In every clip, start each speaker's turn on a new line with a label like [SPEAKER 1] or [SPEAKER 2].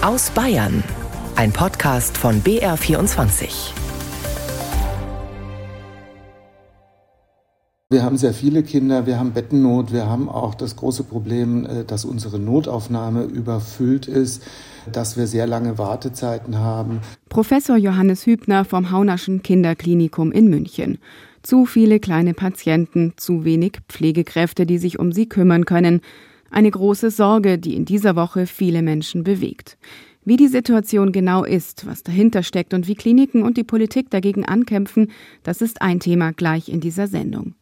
[SPEAKER 1] Aus Bayern. Ein Podcast von BR24.
[SPEAKER 2] Wir haben sehr viele Kinder, wir haben Bettennot, wir haben auch das große Problem, äh, dass unsere Notaufnahme überfüllt ist, dass wir sehr lange Wartezeiten haben.
[SPEAKER 3] Professor Johannes Hübner vom Haunerschen Kinderklinikum in München. Zu viele kleine Patienten, zu wenig Pflegekräfte, die sich um sie kümmern können. Eine große Sorge, die in dieser Woche viele Menschen bewegt. Wie die Situation genau ist, was dahinter steckt und wie Kliniken und die Politik dagegen ankämpfen, das ist ein Thema gleich in dieser Sendung.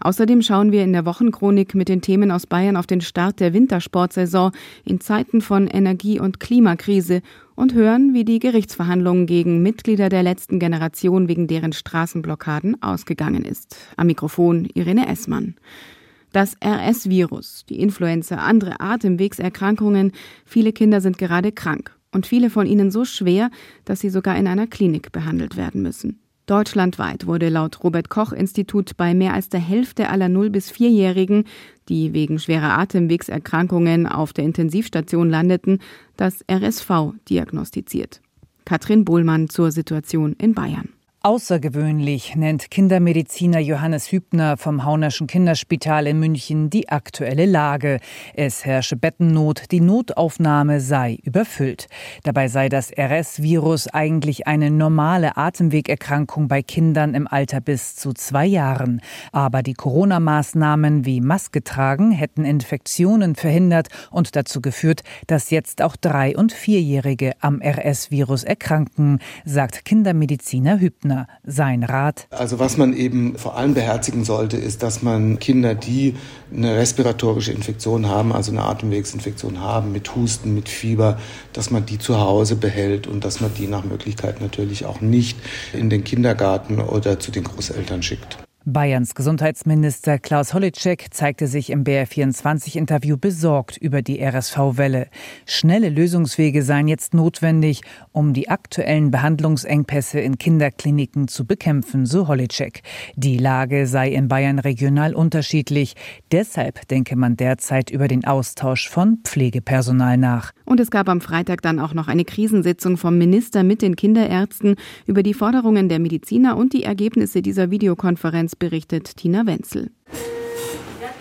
[SPEAKER 3] Außerdem schauen wir in der Wochenchronik mit den Themen aus Bayern auf den Start der Wintersportsaison in Zeiten von Energie- und Klimakrise und hören, wie die Gerichtsverhandlungen gegen Mitglieder der letzten Generation wegen deren Straßenblockaden ausgegangen ist. Am Mikrofon Irene Essmann. Das RS-Virus, die Influenza, andere Atemwegserkrankungen, viele Kinder sind gerade krank und viele von ihnen so schwer, dass sie sogar in einer Klinik behandelt werden müssen. Deutschlandweit wurde laut Robert Koch Institut bei mehr als der Hälfte aller 0 bis 4-Jährigen, die wegen schwerer Atemwegserkrankungen auf der Intensivstation landeten, das RSV diagnostiziert. Katrin Bohlmann zur Situation in Bayern.
[SPEAKER 4] Außergewöhnlich nennt Kindermediziner Johannes Hübner vom Haunerschen Kinderspital in München die aktuelle Lage. Es herrsche Bettennot, die Notaufnahme sei überfüllt. Dabei sei das RS-Virus eigentlich eine normale Atemwegerkrankung bei Kindern im Alter bis zu zwei Jahren. Aber die Corona-Maßnahmen wie Maske tragen hätten Infektionen verhindert und dazu geführt, dass jetzt auch drei- und vierjährige am RS-Virus erkranken, sagt Kindermediziner Hübner. Lindner sein Rat.
[SPEAKER 2] Also was man eben vor allem beherzigen sollte, ist, dass man Kinder, die eine respiratorische Infektion haben, also eine Atemwegsinfektion haben, mit Husten, mit Fieber, dass man die zu Hause behält und dass man die nach Möglichkeit natürlich auch nicht in den Kindergarten oder zu den Großeltern schickt.
[SPEAKER 4] Bayerns Gesundheitsminister Klaus Hollitschek zeigte sich im BR24-Interview besorgt über die RSV-Welle. Schnelle Lösungswege seien jetzt notwendig, um die aktuellen Behandlungsengpässe in Kinderkliniken zu bekämpfen, so Hollitschek. Die Lage sei in Bayern regional unterschiedlich. Deshalb denke man derzeit über den Austausch von Pflegepersonal nach.
[SPEAKER 3] Und es gab am Freitag dann auch noch eine Krisensitzung vom Minister mit den Kinderärzten über die Forderungen der Mediziner und die Ergebnisse dieser Videokonferenz Konferenz berichtet Tina Wenzel.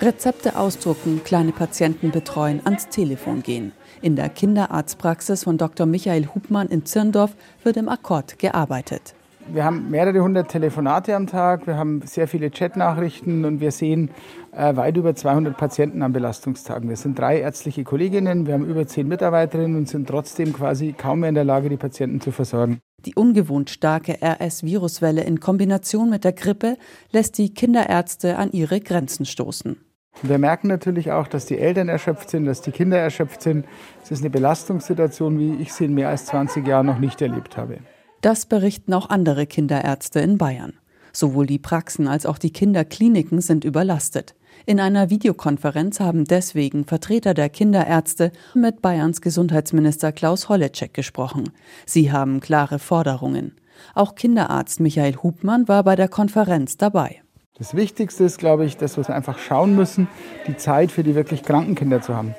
[SPEAKER 5] Rezepte ausdrucken, kleine Patienten betreuen, ans Telefon gehen. In der Kinderarztpraxis von Dr. Michael Hubmann in Zirndorf wird im Akkord gearbeitet.
[SPEAKER 6] Wir haben mehrere hundert Telefonate am Tag, wir haben sehr viele Chatnachrichten und wir sehen äh, weit über 200 Patienten an Belastungstagen. Wir sind drei ärztliche Kolleginnen, wir haben über zehn Mitarbeiterinnen und sind trotzdem quasi kaum mehr in der Lage, die Patienten zu versorgen.
[SPEAKER 5] Die ungewohnt starke RS-Viruswelle in Kombination mit der Grippe lässt die Kinderärzte an ihre Grenzen stoßen.
[SPEAKER 6] Wir merken natürlich auch, dass die Eltern erschöpft sind, dass die Kinder erschöpft sind. Es ist eine Belastungssituation, wie ich sie in mehr als 20 Jahren noch nicht erlebt habe.
[SPEAKER 5] Das berichten auch andere Kinderärzte in Bayern. Sowohl die Praxen als auch die Kinderkliniken sind überlastet. In einer Videokonferenz haben deswegen Vertreter der Kinderärzte mit Bayerns Gesundheitsminister Klaus Holleczek gesprochen. Sie haben klare Forderungen. Auch Kinderarzt Michael Hubmann war bei der Konferenz dabei.
[SPEAKER 6] Das Wichtigste ist, glaube ich, dass wir einfach schauen müssen, die Zeit für die wirklich kranken Kinder zu haben.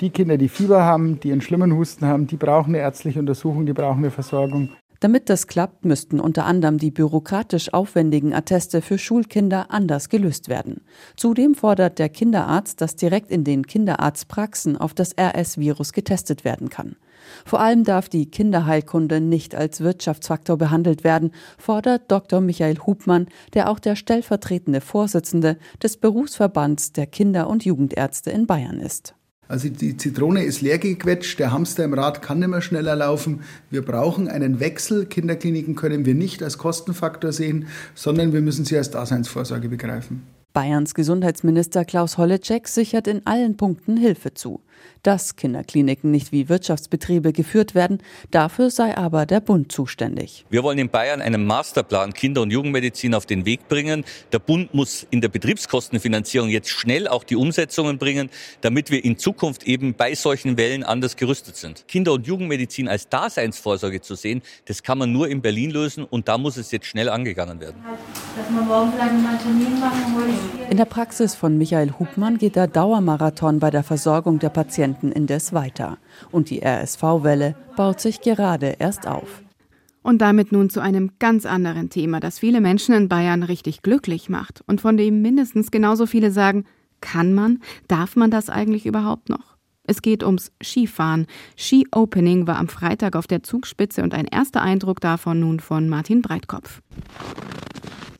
[SPEAKER 6] Die Kinder, die Fieber haben, die einen schlimmen Husten haben, die brauchen eine ärztliche Untersuchung, die brauchen eine Versorgung.
[SPEAKER 5] Damit das klappt, müssten unter anderem die bürokratisch aufwendigen Atteste für Schulkinder anders gelöst werden. Zudem fordert der Kinderarzt, dass direkt in den Kinderarztpraxen auf das RS-Virus getestet werden kann. Vor allem darf die Kinderheilkunde nicht als Wirtschaftsfaktor behandelt werden, fordert Dr. Michael Hubmann, der auch der stellvertretende Vorsitzende des Berufsverbands der Kinder- und Jugendärzte in Bayern ist.
[SPEAKER 7] Also die Zitrone ist leer gequetscht, der Hamster im Rad kann nicht mehr schneller laufen. Wir brauchen einen Wechsel. Kinderkliniken können wir nicht als Kostenfaktor sehen, sondern wir müssen sie als Daseinsvorsorge begreifen.
[SPEAKER 5] Bayerns Gesundheitsminister Klaus Holleczek sichert in allen Punkten Hilfe zu dass Kinderkliniken nicht wie Wirtschaftsbetriebe geführt werden. Dafür sei aber der Bund zuständig.
[SPEAKER 8] Wir wollen in Bayern einen Masterplan Kinder- und Jugendmedizin auf den Weg bringen. Der Bund muss in der Betriebskostenfinanzierung jetzt schnell auch die Umsetzungen bringen, damit wir in Zukunft eben bei solchen Wellen anders gerüstet sind. Kinder- und Jugendmedizin als Daseinsvorsorge zu sehen, das kann man nur in Berlin lösen und da muss es jetzt schnell angegangen werden.
[SPEAKER 5] In der Praxis von Michael Hubmann geht der Dauermarathon bei der Versorgung der Patienten Patienten indes weiter. Und die RSV-Welle baut sich gerade erst auf.
[SPEAKER 3] Und damit nun zu einem ganz anderen Thema, das viele Menschen in Bayern richtig glücklich macht und von dem mindestens genauso viele sagen, kann man, darf man das eigentlich überhaupt noch? Es geht ums Skifahren. Ski Opening war am Freitag auf der Zugspitze und ein erster Eindruck davon nun von Martin Breitkopf.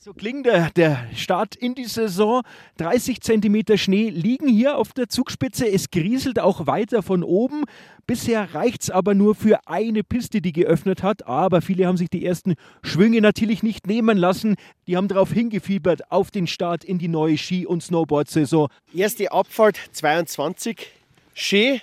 [SPEAKER 9] So klingt der, der Start in die Saison. 30 Zentimeter Schnee liegen hier auf der Zugspitze. Es grieselt auch weiter von oben. Bisher reicht es aber nur für eine Piste, die geöffnet hat. Aber viele haben sich die ersten Schwünge natürlich nicht nehmen lassen. Die haben darauf hingefiebert auf den Start in die neue Ski- und Snowboard-Saison.
[SPEAKER 10] Erste Abfahrt 22. Schön.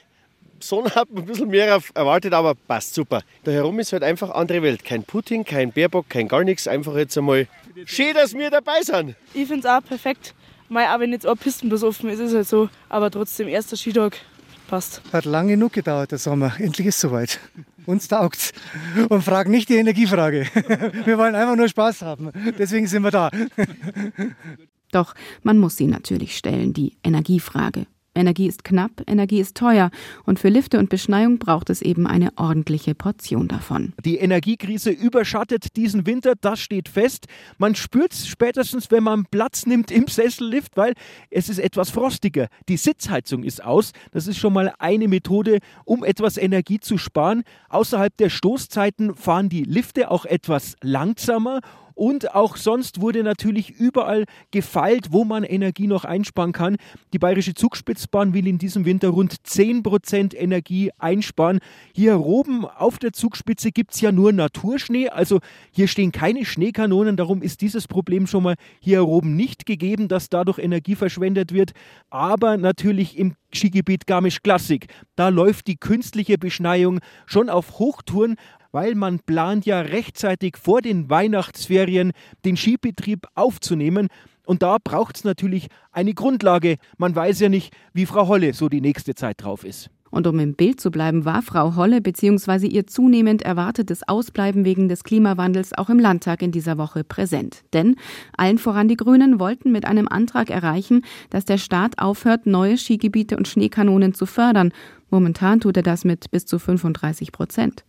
[SPEAKER 10] Sonne hat man ein bisschen mehr erwartet, aber passt super. Da herum ist halt einfach andere Welt. Kein Putin, kein Baerbock, kein gar nichts. Einfach jetzt einmal schön, dass wir dabei sind.
[SPEAKER 11] Ich finde es auch perfekt. Mal auch wenn jetzt auch Pisten bloß offen ist, ist es halt so. Aber trotzdem, erster Skitag passt.
[SPEAKER 12] Hat lange genug gedauert, der Sommer. Endlich ist es soweit. Uns taugt's. Und fragen nicht die Energiefrage. Wir wollen einfach nur Spaß haben. Deswegen sind wir da.
[SPEAKER 3] Doch man muss sie natürlich stellen, die Energiefrage. Energie ist knapp, Energie ist teuer und für Lifte und Beschneiung braucht es eben eine ordentliche Portion davon.
[SPEAKER 9] Die Energiekrise überschattet diesen Winter, das steht fest. Man spürt es spätestens, wenn man Platz nimmt im Sessellift, weil es ist etwas frostiger. Die Sitzheizung ist aus. Das ist schon mal eine Methode, um etwas Energie zu sparen. Außerhalb der Stoßzeiten fahren die Lifte auch etwas langsamer und auch sonst wurde natürlich überall gefeilt, wo man Energie noch einsparen kann. Die Bayerische Zugspitzbahn will in diesem Winter rund 10% Energie einsparen. Hier oben auf der Zugspitze gibt es ja nur Naturschnee, also hier stehen keine Schneekanonen, darum ist dieses Problem schon mal hier oben nicht gegeben, dass dadurch Energie verschwendet wird. Aber natürlich im Skigebiet Garmisch Klassik. Da läuft die künstliche Beschneiung schon auf Hochtouren weil man plant ja rechtzeitig vor den Weihnachtsferien den Skibetrieb aufzunehmen. Und da braucht es natürlich eine Grundlage. Man weiß ja nicht, wie Frau Holle so die nächste Zeit drauf ist.
[SPEAKER 3] Und um im Bild zu bleiben, war Frau Holle bzw. ihr zunehmend erwartetes Ausbleiben wegen des Klimawandels auch im Landtag in dieser Woche präsent. Denn allen voran die Grünen wollten mit einem Antrag erreichen, dass der Staat aufhört, neue Skigebiete und Schneekanonen zu fördern. Momentan tut er das mit bis zu 35 Prozent.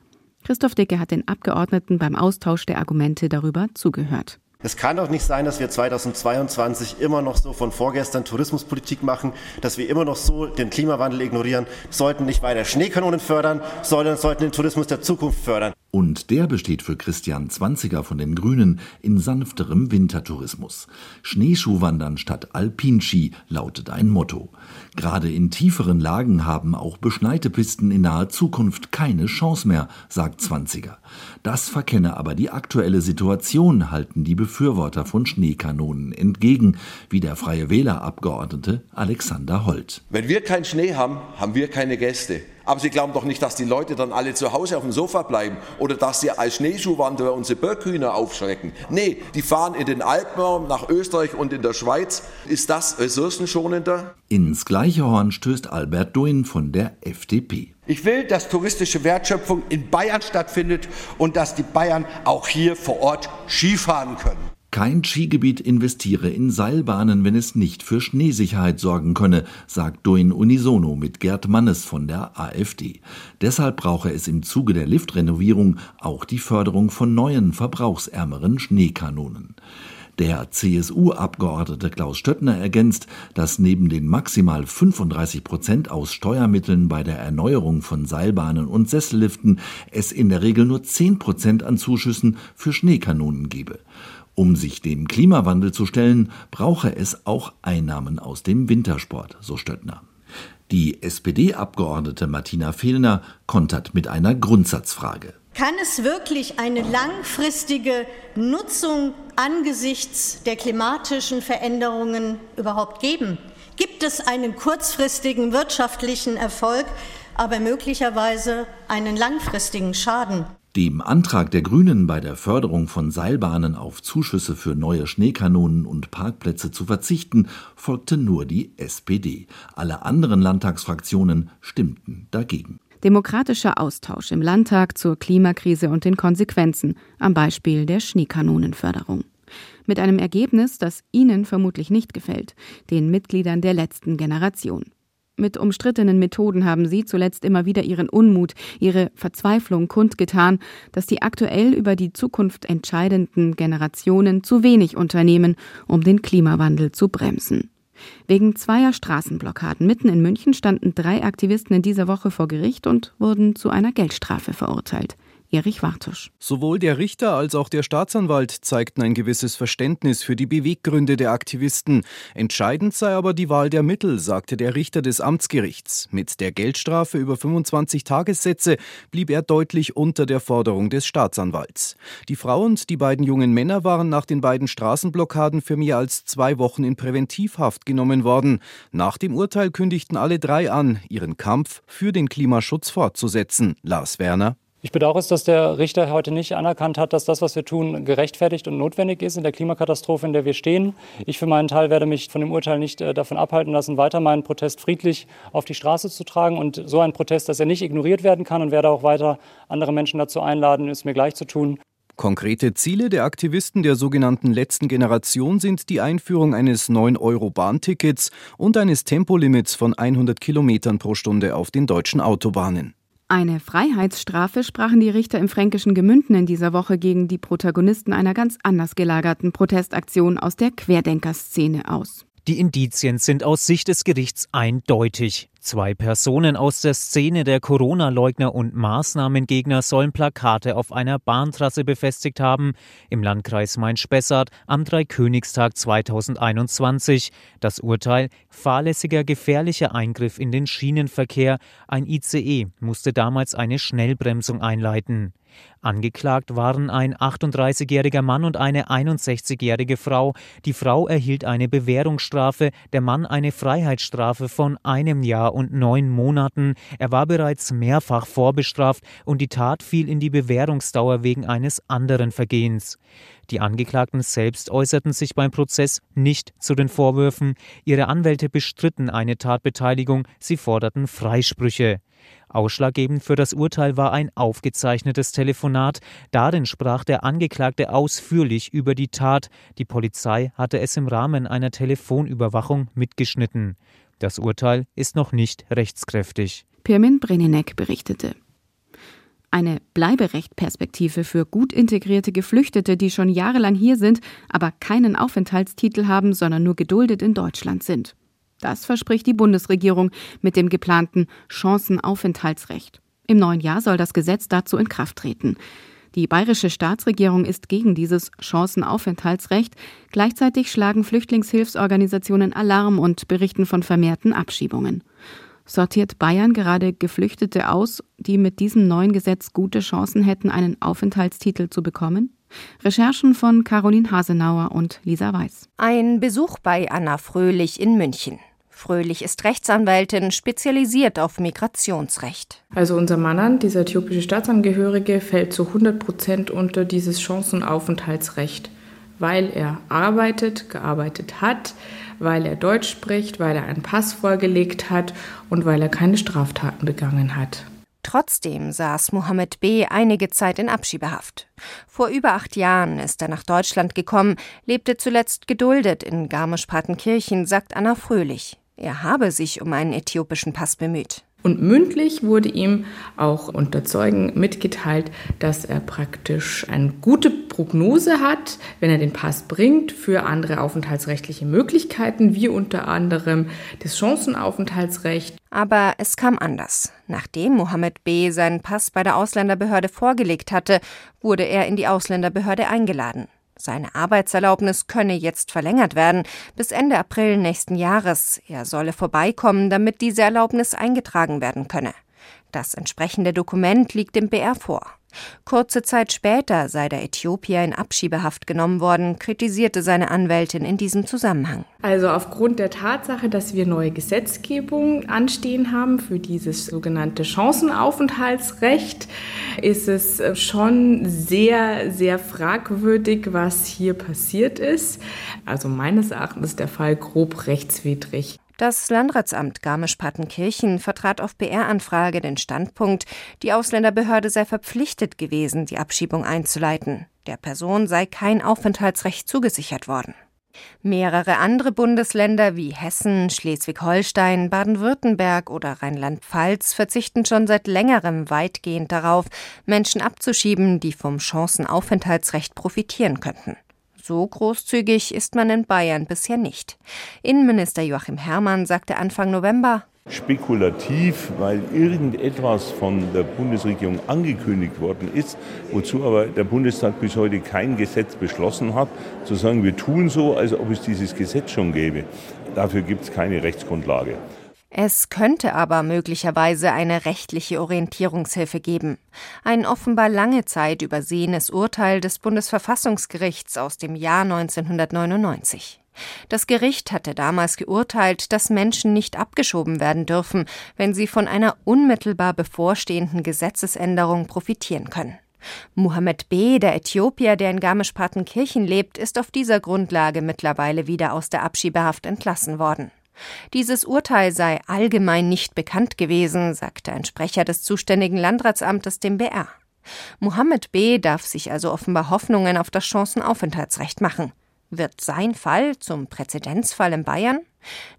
[SPEAKER 3] Christoph Dicke hat den Abgeordneten beim Austausch der Argumente darüber zugehört.
[SPEAKER 13] Es kann doch nicht sein, dass wir 2022 immer noch so von vorgestern Tourismuspolitik machen, dass wir immer noch so den Klimawandel ignorieren, sollten nicht weiter Schneekanonen fördern, sondern sollten den Tourismus der Zukunft fördern.
[SPEAKER 14] Und der besteht für Christian Zwanziger von den Grünen in sanfterem Wintertourismus. Schneeschuhwandern statt Alpinski lautet ein Motto. Gerade in tieferen Lagen haben auch beschneite Pisten in naher Zukunft keine Chance mehr, sagt Zwanziger. Das verkenne aber die aktuelle Situation, halten die Befürworter von Schneekanonen entgegen, wie der Freie Wählerabgeordnete Alexander Holt.
[SPEAKER 15] Wenn wir keinen Schnee haben, haben wir keine Gäste. Aber Sie glauben doch nicht, dass die Leute dann alle zu Hause auf dem Sofa bleiben oder dass sie als Schneeschuhwanderer unsere Böckhühner aufschrecken. Nee, die fahren in den Alpen nach Österreich und in der Schweiz. Ist das ressourcenschonender?
[SPEAKER 14] Ins gleiche Horn stößt Albert Duin von der FDP.
[SPEAKER 16] Ich will, dass touristische Wertschöpfung in Bayern stattfindet und dass die Bayern auch hier vor Ort Skifahren können.
[SPEAKER 14] Kein Skigebiet investiere in Seilbahnen, wenn es nicht für Schneesicherheit sorgen könne, sagt Duin unisono mit Gerd Mannes von der AfD. Deshalb brauche es im Zuge der Liftrenovierung auch die Förderung von neuen, verbrauchsärmeren Schneekanonen. Der CSU-Abgeordnete Klaus Stöttner ergänzt, dass neben den maximal 35 Prozent aus Steuermitteln bei der Erneuerung von Seilbahnen und Sesselliften es in der Regel nur 10 Prozent an Zuschüssen für Schneekanonen gebe. Um sich dem Klimawandel zu stellen, brauche es auch Einnahmen aus dem Wintersport, so Stöttner. Die SPD-Abgeordnete Martina Fehlner kontert mit einer Grundsatzfrage.
[SPEAKER 17] Kann es wirklich eine langfristige Nutzung angesichts der klimatischen Veränderungen überhaupt geben? Gibt es einen kurzfristigen wirtschaftlichen Erfolg, aber möglicherweise einen langfristigen Schaden?
[SPEAKER 14] Dem Antrag der Grünen bei der Förderung von Seilbahnen auf Zuschüsse für neue Schneekanonen und Parkplätze zu verzichten, folgte nur die SPD. Alle anderen Landtagsfraktionen stimmten dagegen.
[SPEAKER 3] Demokratischer Austausch im Landtag zur Klimakrise und den Konsequenzen, am Beispiel der Schneekanonenförderung. Mit einem Ergebnis, das Ihnen vermutlich nicht gefällt, den Mitgliedern der letzten Generation. Mit umstrittenen Methoden haben sie zuletzt immer wieder ihren Unmut, ihre Verzweiflung kundgetan, dass die aktuell über die Zukunft entscheidenden Generationen zu wenig unternehmen, um den Klimawandel zu bremsen. Wegen zweier Straßenblockaden mitten in München standen drei Aktivisten in dieser Woche vor Gericht und wurden zu einer Geldstrafe verurteilt. Erich Wartusch.
[SPEAKER 18] Sowohl der Richter als auch der Staatsanwalt zeigten ein gewisses Verständnis für die Beweggründe der Aktivisten. Entscheidend sei aber die Wahl der Mittel, sagte der Richter des Amtsgerichts. Mit der Geldstrafe über 25 Tagessätze blieb er deutlich unter der Forderung des Staatsanwalts. Die Frau und die beiden jungen Männer waren nach den beiden Straßenblockaden für mehr als zwei Wochen in Präventivhaft genommen worden. Nach dem Urteil kündigten alle drei an, ihren Kampf für den Klimaschutz fortzusetzen. Lars Werner.
[SPEAKER 19] Ich bedauere es, dass der Richter heute nicht anerkannt hat, dass das, was wir tun, gerechtfertigt und notwendig ist in der Klimakatastrophe, in der wir stehen. Ich für meinen Teil werde mich von dem Urteil nicht äh, davon abhalten lassen, weiter meinen Protest friedlich auf die Straße zu tragen. Und so ein Protest, dass er nicht ignoriert werden kann und werde auch weiter andere Menschen dazu einladen, es mir gleich zu tun.
[SPEAKER 18] Konkrete Ziele der Aktivisten der sogenannten letzten Generation sind die Einführung eines 9-Euro-Bahntickets und eines Tempolimits von 100 Kilometern pro Stunde auf den deutschen Autobahnen.
[SPEAKER 3] Eine Freiheitsstrafe sprachen die Richter im fränkischen Gemünden in dieser Woche gegen die Protagonisten einer ganz anders gelagerten Protestaktion aus der Querdenkerszene aus.
[SPEAKER 20] Die Indizien sind aus Sicht des Gerichts eindeutig. Zwei Personen aus der Szene der Corona-Leugner und Maßnahmengegner sollen Plakate auf einer Bahntrasse befestigt haben im Landkreis Main-Spessart am Dreikönigstag 2021. Das Urteil fahrlässiger gefährlicher Eingriff in den Schienenverkehr. Ein ICE musste damals eine Schnellbremsung einleiten. Angeklagt waren ein 38-jähriger Mann und eine 61-jährige Frau. Die Frau erhielt eine Bewährungsstrafe, der Mann eine Freiheitsstrafe von einem Jahr und neun Monaten. Er war bereits mehrfach vorbestraft und die Tat fiel in die Bewährungsdauer wegen eines anderen Vergehens. Die Angeklagten selbst äußerten sich beim Prozess nicht zu den Vorwürfen. Ihre Anwälte bestritten eine Tatbeteiligung, sie forderten Freisprüche. Ausschlaggebend für das Urteil war ein aufgezeichnetes Telefonat. Darin sprach der Angeklagte ausführlich über die Tat. Die Polizei hatte es im Rahmen einer Telefonüberwachung mitgeschnitten. Das Urteil ist noch nicht rechtskräftig.
[SPEAKER 3] Pirmin Brenenek berichtete. Eine Bleiberechtperspektive für gut integrierte Geflüchtete, die schon jahrelang hier sind, aber keinen Aufenthaltstitel haben, sondern nur geduldet in Deutschland sind. Das verspricht die Bundesregierung mit dem geplanten Chancenaufenthaltsrecht. Im neuen Jahr soll das Gesetz dazu in Kraft treten. Die bayerische Staatsregierung ist gegen dieses Chancenaufenthaltsrecht. Gleichzeitig schlagen Flüchtlingshilfsorganisationen Alarm und berichten von vermehrten Abschiebungen. Sortiert Bayern gerade Geflüchtete aus, die mit diesem neuen Gesetz gute Chancen hätten, einen Aufenthaltstitel zu bekommen? Recherchen von Caroline Hasenauer und Lisa Weiß.
[SPEAKER 21] Ein Besuch bei Anna Fröhlich in München. Fröhlich ist Rechtsanwältin, spezialisiert auf Migrationsrecht.
[SPEAKER 22] Also unser Mann, dieser äthiopische Staatsangehörige, fällt zu 100 Prozent unter dieses Chancenaufenthaltsrecht, weil er arbeitet, gearbeitet hat, weil er Deutsch spricht, weil er einen Pass vorgelegt hat und weil er keine Straftaten begangen hat.
[SPEAKER 21] Trotzdem saß Mohammed B. einige Zeit in Abschiebehaft. Vor über acht Jahren ist er nach Deutschland gekommen, lebte zuletzt geduldet in Garmisch-Partenkirchen, sagt Anna Fröhlich. Er habe sich um einen äthiopischen Pass bemüht.
[SPEAKER 22] Und mündlich wurde ihm auch unter Zeugen mitgeteilt, dass er praktisch eine gute Prognose hat, wenn er den Pass bringt, für andere aufenthaltsrechtliche Möglichkeiten, wie unter anderem das Chancenaufenthaltsrecht.
[SPEAKER 21] Aber es kam anders. Nachdem Mohammed B. seinen Pass bei der Ausländerbehörde vorgelegt hatte, wurde er in die Ausländerbehörde eingeladen. Seine Arbeitserlaubnis könne jetzt verlängert werden bis Ende April nächsten Jahres. Er solle vorbeikommen, damit diese Erlaubnis eingetragen werden könne. Das entsprechende Dokument liegt dem BR vor. Kurze Zeit später sei der Äthiopier in Abschiebehaft genommen worden, kritisierte seine Anwältin in diesem Zusammenhang.
[SPEAKER 22] Also aufgrund der Tatsache, dass wir neue Gesetzgebung anstehen haben für dieses sogenannte Chancenaufenthaltsrecht, ist es schon sehr, sehr fragwürdig, was hier passiert ist. Also meines Erachtens ist der Fall grob rechtswidrig.
[SPEAKER 21] Das Landratsamt Garmisch-Partenkirchen vertrat auf BR-Anfrage den Standpunkt, die Ausländerbehörde sei verpflichtet gewesen, die Abschiebung einzuleiten. Der Person sei kein Aufenthaltsrecht zugesichert worden. Mehrere andere Bundesländer wie Hessen, Schleswig-Holstein, Baden-Württemberg oder Rheinland-Pfalz verzichten schon seit längerem weitgehend darauf, Menschen abzuschieben, die vom Chancenaufenthaltsrecht profitieren könnten. So großzügig ist man in Bayern bisher nicht. Innenminister Joachim Herrmann sagte Anfang November,
[SPEAKER 23] spekulativ, weil irgendetwas von der Bundesregierung angekündigt worden ist, wozu aber der Bundestag bis heute kein Gesetz beschlossen hat, zu sagen, wir tun so, als ob es dieses Gesetz schon gäbe. Dafür gibt es keine Rechtsgrundlage.
[SPEAKER 21] Es könnte aber möglicherweise eine rechtliche Orientierungshilfe geben. Ein offenbar lange Zeit übersehenes Urteil des Bundesverfassungsgerichts aus dem Jahr 1999. Das Gericht hatte damals geurteilt, dass Menschen nicht abgeschoben werden dürfen, wenn sie von einer unmittelbar bevorstehenden Gesetzesänderung profitieren können. Mohammed B., der Äthiopier, der in Garmisch-Partenkirchen lebt, ist auf dieser Grundlage mittlerweile wieder aus der Abschiebehaft entlassen worden. Dieses Urteil sei allgemein nicht bekannt gewesen, sagte ein Sprecher des zuständigen Landratsamtes dem BR. Mohammed B. darf sich also offenbar Hoffnungen auf das Chancenaufenthaltsrecht machen. Wird sein Fall zum Präzedenzfall in Bayern?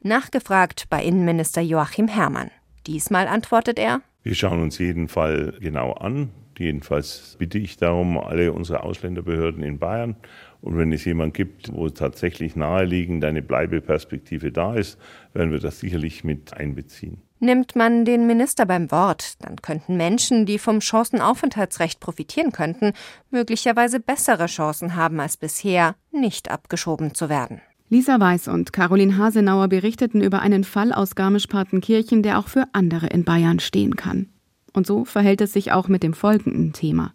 [SPEAKER 21] Nachgefragt bei Innenminister Joachim Herrmann. Diesmal antwortet er:
[SPEAKER 23] Wir schauen uns jeden Fall genau an. Jedenfalls bitte ich darum, alle unsere Ausländerbehörden in Bayern und wenn es jemand gibt, wo tatsächlich naheliegend eine Bleibeperspektive da ist, werden wir das sicherlich mit einbeziehen.
[SPEAKER 21] Nimmt man den Minister beim Wort, dann könnten Menschen, die vom Chancenaufenthaltsrecht profitieren könnten, möglicherweise bessere Chancen haben als bisher, nicht abgeschoben zu werden.
[SPEAKER 3] Lisa Weiß und Caroline Hasenauer berichteten über einen Fall aus Garmisch-Partenkirchen, der auch für andere in Bayern stehen kann. Und so verhält es sich auch mit dem folgenden Thema.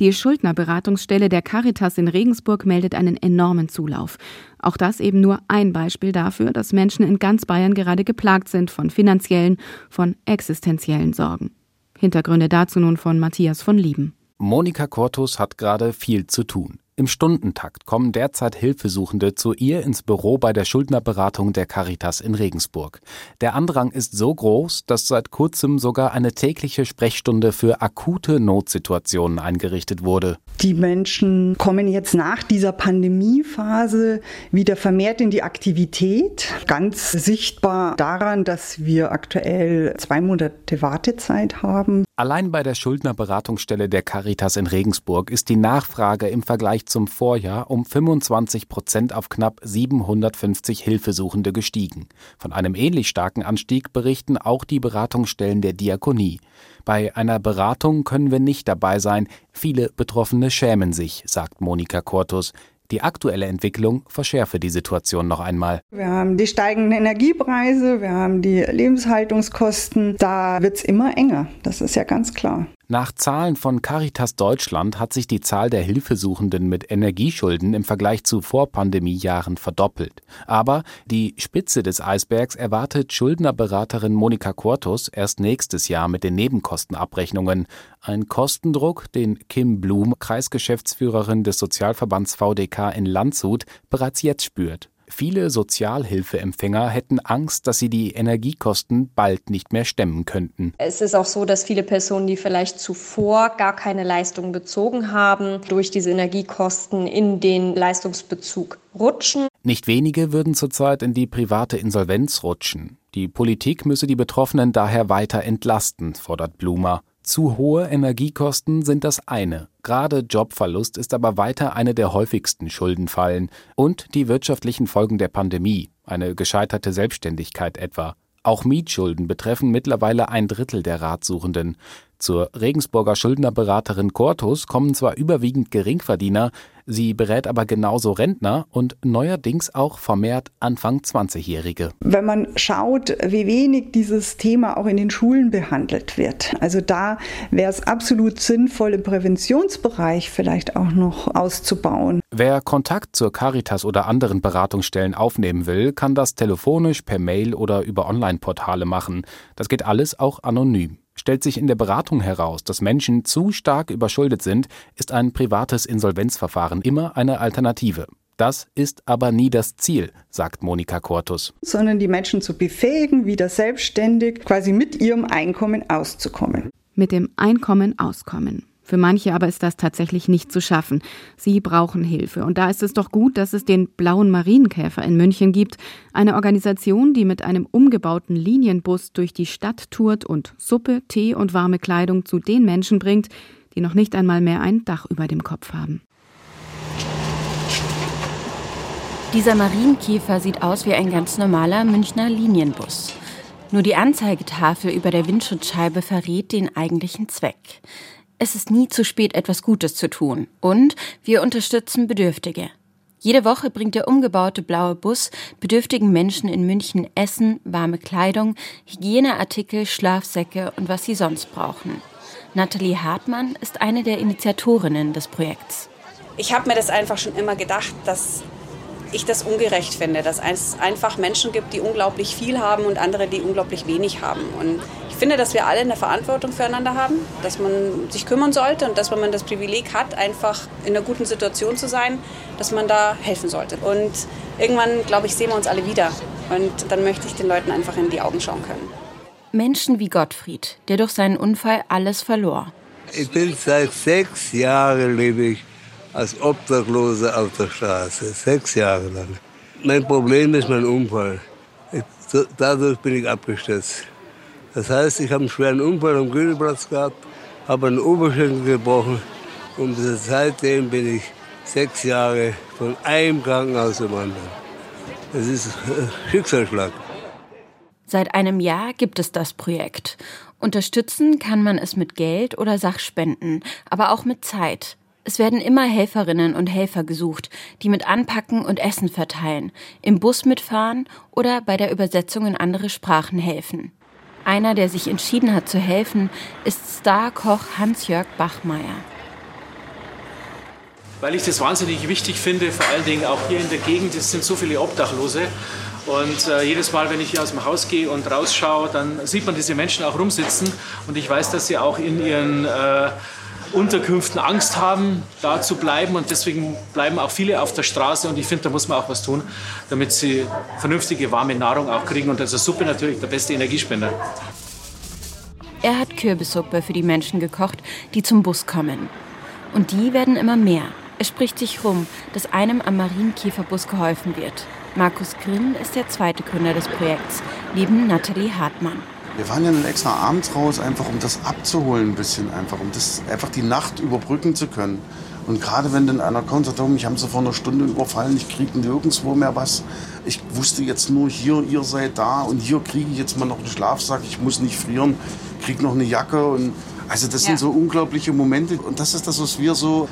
[SPEAKER 3] Die Schuldnerberatungsstelle der Caritas in Regensburg meldet einen enormen Zulauf. Auch das eben nur ein Beispiel dafür, dass Menschen in ganz Bayern gerade geplagt sind von finanziellen, von existenziellen Sorgen. Hintergründe dazu nun von Matthias von Lieben.
[SPEAKER 24] Monika Cortus hat gerade viel zu tun. Im Stundentakt kommen derzeit Hilfesuchende zu ihr ins Büro bei der Schuldnerberatung der Caritas in Regensburg. Der Andrang ist so groß, dass seit kurzem sogar eine tägliche Sprechstunde für akute Notsituationen eingerichtet wurde.
[SPEAKER 25] Die Menschen kommen jetzt nach dieser Pandemiephase wieder vermehrt in die Aktivität. Ganz sichtbar daran, dass wir aktuell zwei Monate Wartezeit haben.
[SPEAKER 24] Allein bei der Schuldnerberatungsstelle der Caritas in Regensburg ist die Nachfrage im Vergleich zum Vorjahr um 25 Prozent auf knapp 750 Hilfesuchende gestiegen. Von einem ähnlich starken Anstieg berichten auch die Beratungsstellen der Diakonie. Bei einer Beratung können wir nicht dabei sein. Viele Betroffene schämen sich, sagt Monika Cortus. Die aktuelle Entwicklung verschärfe die Situation noch einmal.
[SPEAKER 25] Wir haben die steigenden Energiepreise, wir haben die Lebenshaltungskosten. Da wird es immer enger, das ist ja ganz klar.
[SPEAKER 24] Nach Zahlen von Caritas Deutschland hat sich die Zahl der Hilfesuchenden mit Energieschulden im Vergleich zu Vorpandemiejahren verdoppelt. Aber die Spitze des Eisbergs erwartet Schuldnerberaterin Monika Cortus erst nächstes Jahr mit den Nebenkostenabrechnungen. Ein Kostendruck, den Kim Blum, Kreisgeschäftsführerin des Sozialverbands VDK in Landshut, bereits jetzt spürt. Viele Sozialhilfeempfänger hätten Angst, dass sie die Energiekosten bald nicht mehr stemmen könnten.
[SPEAKER 26] Es ist auch so, dass viele Personen, die vielleicht zuvor gar keine Leistung bezogen haben, durch diese Energiekosten in den Leistungsbezug rutschen.
[SPEAKER 24] Nicht wenige würden zurzeit in die private Insolvenz rutschen. Die Politik müsse die Betroffenen daher weiter entlasten, fordert Blumer. Zu hohe Energiekosten sind das eine. Gerade Jobverlust ist aber weiter eine der häufigsten Schuldenfallen und die wirtschaftlichen Folgen der Pandemie, eine gescheiterte Selbstständigkeit etwa. Auch Mietschulden betreffen mittlerweile ein Drittel der Ratsuchenden. Zur Regensburger Schuldnerberaterin Cortus kommen zwar überwiegend Geringverdiener, sie berät aber genauso Rentner und neuerdings auch vermehrt Anfang 20-Jährige.
[SPEAKER 25] Wenn man schaut, wie wenig dieses Thema auch in den Schulen behandelt wird, also da wäre es absolut sinnvoll, im Präventionsbereich vielleicht auch noch auszubauen.
[SPEAKER 24] Wer Kontakt zur Caritas oder anderen Beratungsstellen aufnehmen will, kann das telefonisch, per Mail oder über Online-Portale machen. Das geht alles auch anonym. Stellt sich in der Beratung heraus, dass Menschen zu stark überschuldet sind, ist ein privates Insolvenzverfahren immer eine Alternative. Das ist aber nie das Ziel, sagt Monika Cortus.
[SPEAKER 25] Sondern die Menschen zu befähigen, wieder selbstständig quasi mit ihrem Einkommen auszukommen.
[SPEAKER 3] Mit dem Einkommen auskommen. Für manche aber ist das tatsächlich nicht zu schaffen. Sie brauchen Hilfe. Und da ist es doch gut, dass es den Blauen Marienkäfer in München gibt. Eine Organisation, die mit einem umgebauten Linienbus durch die Stadt tourt und Suppe, Tee und warme Kleidung zu den Menschen bringt, die noch nicht einmal mehr ein Dach über dem Kopf haben.
[SPEAKER 27] Dieser Marienkäfer sieht aus wie ein ganz normaler Münchner Linienbus. Nur die Anzeigetafel über der Windschutzscheibe verrät den eigentlichen Zweck. Es ist nie zu spät, etwas Gutes zu tun. Und wir unterstützen Bedürftige. Jede Woche bringt der umgebaute blaue Bus bedürftigen Menschen in München Essen, warme Kleidung, Hygieneartikel, Schlafsäcke und was sie sonst brauchen. Nathalie Hartmann ist eine der Initiatorinnen des Projekts.
[SPEAKER 28] Ich habe mir das einfach schon immer gedacht, dass ich das ungerecht finde, dass es einfach Menschen gibt, die unglaublich viel haben und andere, die unglaublich wenig haben. Und ich finde, dass wir alle eine Verantwortung füreinander haben, dass man sich kümmern sollte und dass, wenn man das Privileg hat, einfach in einer guten Situation zu sein, dass man da helfen sollte. Und irgendwann, glaube ich, sehen wir uns alle wieder. Und dann möchte ich den Leuten einfach in die Augen schauen können.
[SPEAKER 27] Menschen wie Gottfried, der durch seinen Unfall alles verlor.
[SPEAKER 29] Ich bin seit sechs Jahren lebe ich als Obdachloser auf der Straße, sechs Jahre lang. Mein Problem ist mein Unfall. Ich, dadurch bin ich abgestürzt. Das heißt, ich habe einen schweren Unfall am Grünplatz gehabt, habe einen Oberschenkel gebrochen und seitdem bin ich sechs Jahre von einem Krankenhaus zum anderen. Das ist Schicksalsschlag.
[SPEAKER 27] Seit einem Jahr gibt es das Projekt. Unterstützen kann man es mit Geld oder Sachspenden, aber auch mit Zeit. Es werden immer Helferinnen und Helfer gesucht, die mit anpacken und Essen verteilen, im Bus mitfahren oder bei der Übersetzung in andere Sprachen helfen. Einer, der sich entschieden hat zu helfen, ist Starkoch Hans-Jörg Bachmeier.
[SPEAKER 30] Weil ich das wahnsinnig wichtig finde, vor allen Dingen auch hier in der Gegend, es sind so viele Obdachlose. Und äh, jedes Mal, wenn ich hier aus dem Haus gehe und rausschaue, dann sieht man diese Menschen auch rumsitzen. Und ich weiß, dass sie auch in ihren äh, Unterkünften Angst haben, da zu bleiben. Und deswegen bleiben auch viele auf der Straße. Und ich finde, da muss man auch was tun, damit sie vernünftige, warme Nahrung auch kriegen. Und also Suppe natürlich der beste Energiespender.
[SPEAKER 27] Er hat Kürbissuppe für die Menschen gekocht, die zum Bus kommen. Und die werden immer mehr. Es spricht sich rum, dass einem am Marienkäferbus geholfen wird. Markus Grimm ist der zweite Gründer des Projekts, neben Nathalie Hartmann.
[SPEAKER 31] Wir fahren ja extra abends raus, einfach um das abzuholen ein bisschen, einfach um das einfach die Nacht überbrücken zu können. Und gerade wenn dann einer kommt und sagt, mich haben sie vor einer Stunde überfallen, ich kriege nirgendwo mehr was. Ich wusste jetzt nur hier, ihr seid da und hier kriege ich jetzt mal noch einen Schlafsack, ich muss nicht frieren, kriege noch eine Jacke. Und also das ja. sind so unglaubliche Momente und das ist das, was wir so,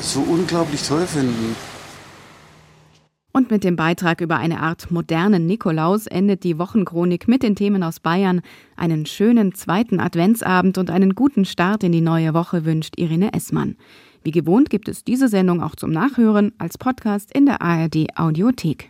[SPEAKER 31] so unglaublich toll finden.
[SPEAKER 3] Und mit dem Beitrag über eine Art modernen Nikolaus endet die Wochenchronik mit den Themen aus Bayern. Einen schönen zweiten Adventsabend und einen guten Start in die neue Woche wünscht Irene Essmann. Wie gewohnt gibt es diese Sendung auch zum Nachhören als Podcast in der ARD Audiothek.